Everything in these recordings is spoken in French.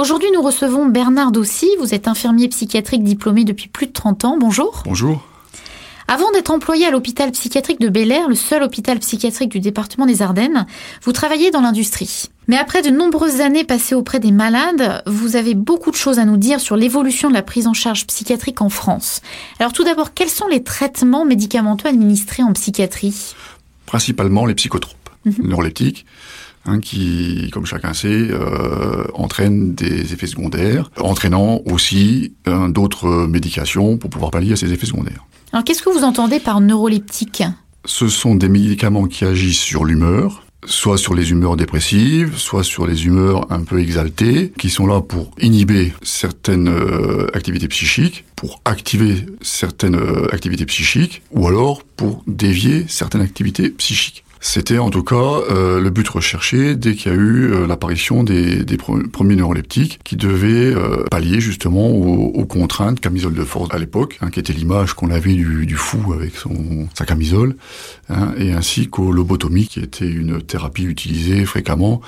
Aujourd'hui, nous recevons Bernard Dossi. Vous êtes infirmier psychiatrique diplômé depuis plus de 30 ans. Bonjour. Bonjour. Avant d'être employé à l'hôpital psychiatrique de Bel Air, le seul hôpital psychiatrique du département des Ardennes, vous travaillez dans l'industrie. Mais après de nombreuses années passées auprès des malades, vous avez beaucoup de choses à nous dire sur l'évolution de la prise en charge psychiatrique en France. Alors tout d'abord, quels sont les traitements médicamenteux administrés en psychiatrie? Principalement les psychotropes, mhm. neuroleptiques, hein, qui, comme chacun sait, euh, entraînent des effets secondaires, entraînant aussi hein, d'autres médications pour pouvoir pallier à ces effets secondaires. Alors qu'est-ce que vous entendez par neuroleptique? Ce sont des médicaments qui agissent sur l'humeur, soit sur les humeurs dépressives, soit sur les humeurs un peu exaltées, qui sont là pour inhiber certaines euh, activités psychiques, pour activer certaines euh, activités psychiques, ou alors pour dévier certaines activités psychiques. C'était en tout cas euh, le but recherché dès qu'il y a eu euh, l'apparition des, des, premiers neuroleptiques qui devaient euh, pallier justement aux, contraintes camisole de force à l'époque, hein, qui était l'image qu'on avait du, du, fou avec son, sa camisole, hein, et ainsi qu'aux lobotomies qui était une thérapie utilisée fréquemment.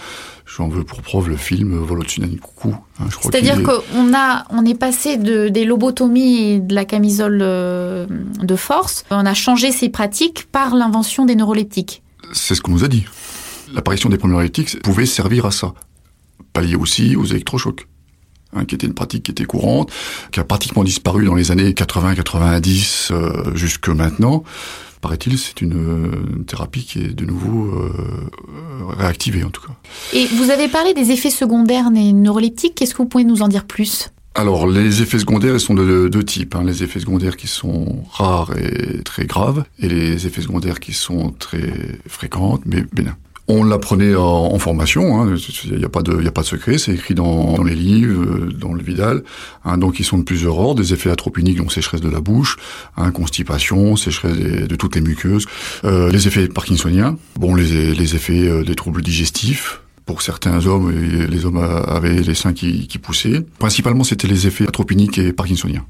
J'en veux pour preuve le film Volotsunani Coucou. Hein, C'est-à-dire qu'on a, on est passé de, des lobotomies et de la camisole de force, on a changé ces pratiques par l'invention des neuroleptiques. C'est ce qu'on nous a dit. L'apparition des premiers éthiques pouvait servir à ça. Pallier aussi aux électrochocs. Hein, qui était une pratique qui était courante, qui a pratiquement disparu dans les années 80-90 euh, jusque maintenant. Paraît-il, c'est une, thérapie qui est de nouveau euh, réactivée en tout cas. Et vous avez parlé des effets secondaires des neuroleptiques, qu'est-ce que vous pouvez nous en dire plus? Alors, les effets secondaires, ils sont de deux types. Hein. Les effets secondaires qui sont rares et très graves, et les effets secondaires qui sont très fréquents, mais bénins. On l'apprenait en, formation, hein. il n'y a, pas de, secret, c'est écrit dans, dans, les livres, euh, dans le Vidal. Hein. donc ils sont de plusieurs ordres, des effets atropiniques, donc sécheresse de la bouche, hein, constipation, sécheresse de toutes les muqueuses, euh, les effets parkinsoniens, bon les, les effets euh, des troubles digestifs, pour certains hommes, les hommes avaient les seins qui, qui poussaient. Principalement, c'était les effets atropiniques et parkinsoniens.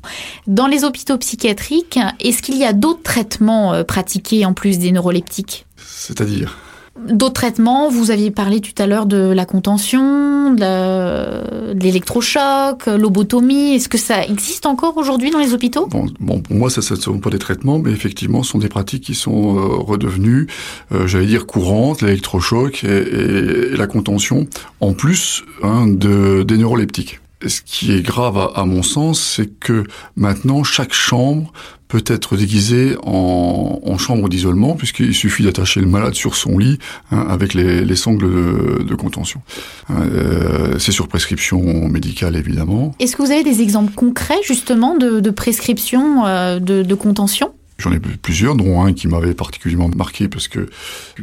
Dans les hôpitaux psychiatriques, est-ce qu'il y a d'autres traitements euh, pratiqués en plus des neuroleptiques? C'est-à-dire? D'autres traitements, vous aviez parlé tout à l'heure de la contention, de l'électrochoc, lobotomie. Est-ce que ça existe encore aujourd'hui dans les hôpitaux? Bon, pour moi, ça ne sont pas des traitements, mais effectivement, ce sont des pratiques qui sont euh, redevenues, euh, j'allais dire, courantes, l'électrochoc et, la contention, en plus hein, de, des neuroleptiques ce qui est grave à, mon sens, c'est que maintenant chaque chambre peut être déguisée en, chambre d'isolement, puisqu'il suffit d'attacher le malade sur son lit hein, avec les, sangles de, contention. Euh, c'est sur prescription médicale évidemment. Est-ce que vous avez des exemples concrets justement de, prescription euh, de contention? J'en ai plusieurs, dont un qui m'avait particulièrement marqué parce que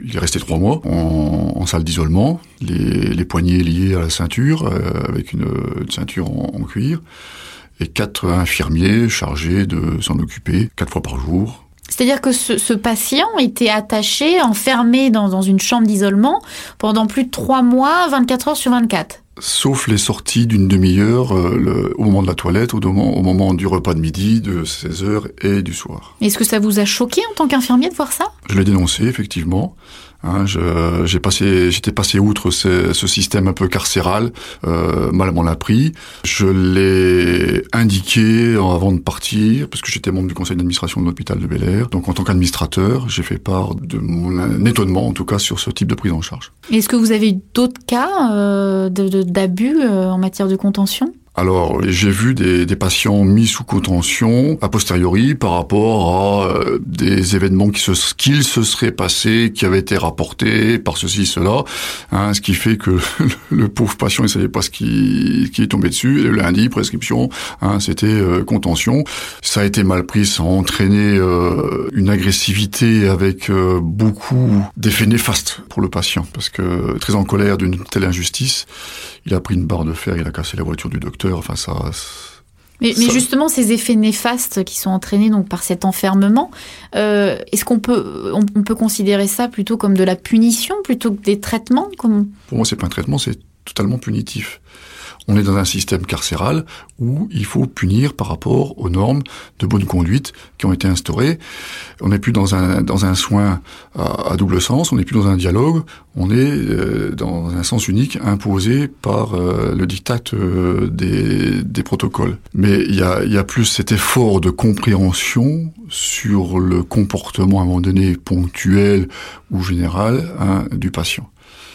il est resté trois mois en, salle d'isolement, les, les, poignets liés à la ceinture euh, avec une, ceinture en, cuir, et quatre infirmiers chargés de s'en occuper quatre fois par jour. C'est-à-dire que ce, patient était attaché, enfermé dans, dans une chambre d'isolement pendant plus de trois mois, 24 heures sur 24 sauf les sorties d'une demi-heure euh, au moment de la toilette, au moment, au moment du repas de midi, de 16h et du soir. Est-ce que ça vous a choqué en tant qu'infirmier de voir ça? Je l'ai dénoncé, effectivement. Hein, j'ai passé, j'étais passé outre ce, ce, système un peu carcéral, euh, mal m'en a pris. Je l'ai indiqué avant de partir, parce que j'étais membre du conseil d'administration de l'hôpital de Bel Air. Donc en tant qu'administrateur, j'ai fait part de mon étonnement, en tout cas, sur ce type de prise en charge. Est-ce que vous avez eu d'autres cas euh, d'abus euh, en matière de contention alors, j'ai vu des, des, patients mis sous contention a posteriori par rapport à euh, des événements qui se, qu'ils se seraient passés, qui avaient été rapportés par ceci, cela, hein, ce qui fait que le, pauvre patient ne savait pas ce qui, qui est tombé dessus. Et le lundi, prescription, hein, c'était euh, contention. Ça a été mal pris, ça a entraîné euh, une agressivité avec beaucoup d'effets néfastes pour le patient, parce que très en colère d'une telle injustice, il a pris une barre de fer, il a cassé la voiture du docteur. Enfin, ça. Mais, justement, ces effets néfastes qui sont entraînés donc par cet enfermement, euh, est-ce qu'on peut on, peut considérer ça plutôt comme de la punition plutôt que des traitements comme... Pour moi, c'est pas un traitement, c'est totalement punitif. On est dans un système carcéral où il faut punir par rapport aux normes de bonne conduite qui ont été instaurées. On n'est plus dans un, dans un soin à, double sens, on n'est plus dans un dialogue, on est euh, dans un sens unique imposé par euh, le diktat euh, des, des protocoles. Mais il y a, y a plus cet effort de compréhension sur le comportement à un moment donné ponctuel ou général hein, du patient.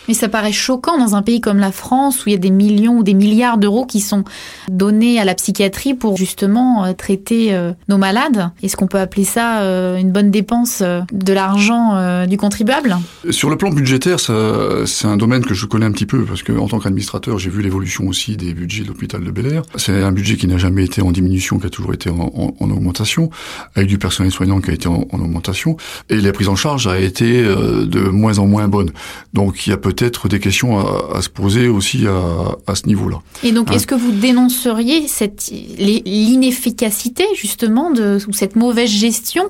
Mais ça paraît choquant dans un pays comme la France où il y a des millions ou des milliards d'euros qui sont donnés à la psychiatrie pour justement euh, traiter euh, nos malades. Est-ce qu'on peut appeler ça euh, une bonne dépense de l'argent du contribuable? Sur le plan budgétaire, c'est un domaine que je connais un petit peu parce que en tant qu'administrateur, j'ai vu l'évolution aussi des budgets de l'hôpital de Bel Air. C'est un budget qui n'a jamais été en diminution, qui a toujours été en, augmentation, avec du personnel soignant qui a été en, augmentation, et la prise en charge a été de moins en moins bonne. Donc il y a peut peut-être des questions à, se poser aussi à, ce niveau-là. Et donc, est-ce hein que vous dénonceriez cette l'inefficacité justement de ou cette mauvaise gestion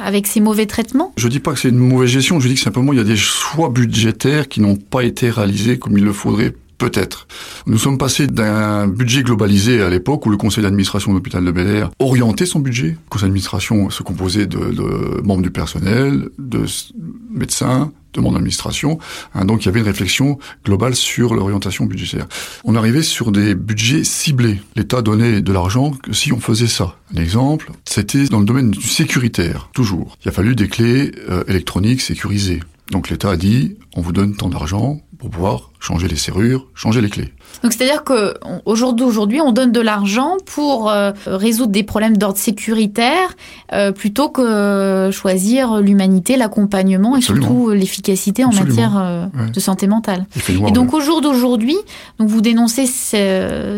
avec ces mauvais traitements? Je dis pas que c'est une mauvaise gestion, je dis que simplement il y a des choix budgétaires qui n'ont pas été réalisés comme il le faudrait Peut-être. Nous sommes passés d'un budget globalisé à l'époque où le conseil d'administration de l'hôpital de Bel Air orientait son budget. Le conseil d'administration se composait de, membres du personnel, de médecins, de membres d'administration. Hein, donc il y avait une réflexion globale sur l'orientation budgétaire. On arrivait sur des budgets ciblés. L'État donnait de l'argent si on faisait ça. Un exemple, c'était dans le domaine du sécuritaire, toujours. Il a fallu des clés euh, électroniques sécurisées. Donc l'État a dit, on vous donne tant d'argent pour pouvoir changer les serrures, changer les clés. Donc c'est-à-dire que aujourd'hui, on donne de l'argent pour euh, résoudre des problèmes d'ordre sécuritaire euh, plutôt que choisir l'humanité, l'accompagnement et surtout l'efficacité en matière euh, de santé mentale. Et donc au jour d'aujourd'hui, donc vous dénoncez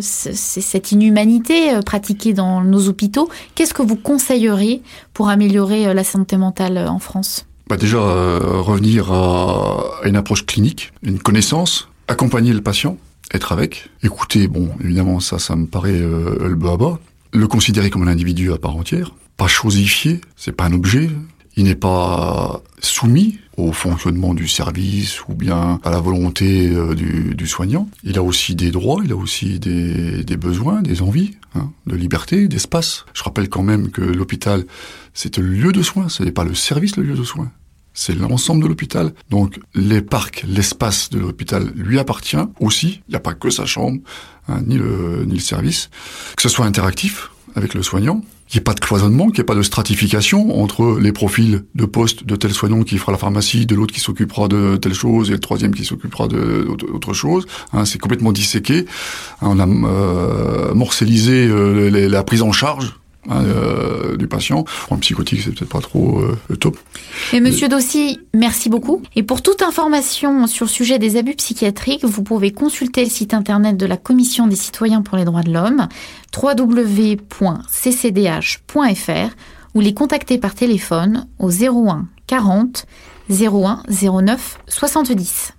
cette inhumanité pratiquée dans nos hôpitaux. Qu'est-ce que vous conseilleriez pour améliorer la santé mentale en France? Bah déjà euh, revenir à, une approche clinique, une connaissance, accompagner le patient, être avec, écouter. Bon, évidemment, ça, ça me paraît euh, le bas à bas. Le considérer comme un individu à part entière, pas chosifié, c'est pas un objet. Il n'est pas soumis au fonctionnement du service ou bien à la volonté euh, du, soignant. Il a aussi des droits, il a aussi des, des besoins, des envies hein, de liberté, d'espace. Je rappelle quand même que l'hôpital, c'est le lieu de soins, ce n'est pas le service le lieu de soins c'est l'ensemble de l'hôpital. Donc les parcs, l'espace de l'hôpital lui appartient aussi. Il n'y a pas que sa chambre, hein, ni, le, ni le service. Que ce soit interactif avec le soignant, qu'il n'y ait pas de cloisonnement, qu'il n'y ait pas de stratification entre les profils de poste de tel soignant qui fera la pharmacie, de l'autre qui s'occupera de telle chose et le troisième qui s'occupera d'autre chose. Hein, c'est complètement disséqué. on a euh, morcellisé euh, la prise en charge Hein, euh, du patient. un psychotique, c'est peut-être pas trop euh, top. Et Monsieur Dossi, merci beaucoup. Et pour toute information sur le sujet des abus psychiatriques, vous pouvez consulter le site internet de la Commission des citoyens pour les droits de l'homme, www.ccdh.fr, ou les contacter par téléphone au 01 40 01 09 70.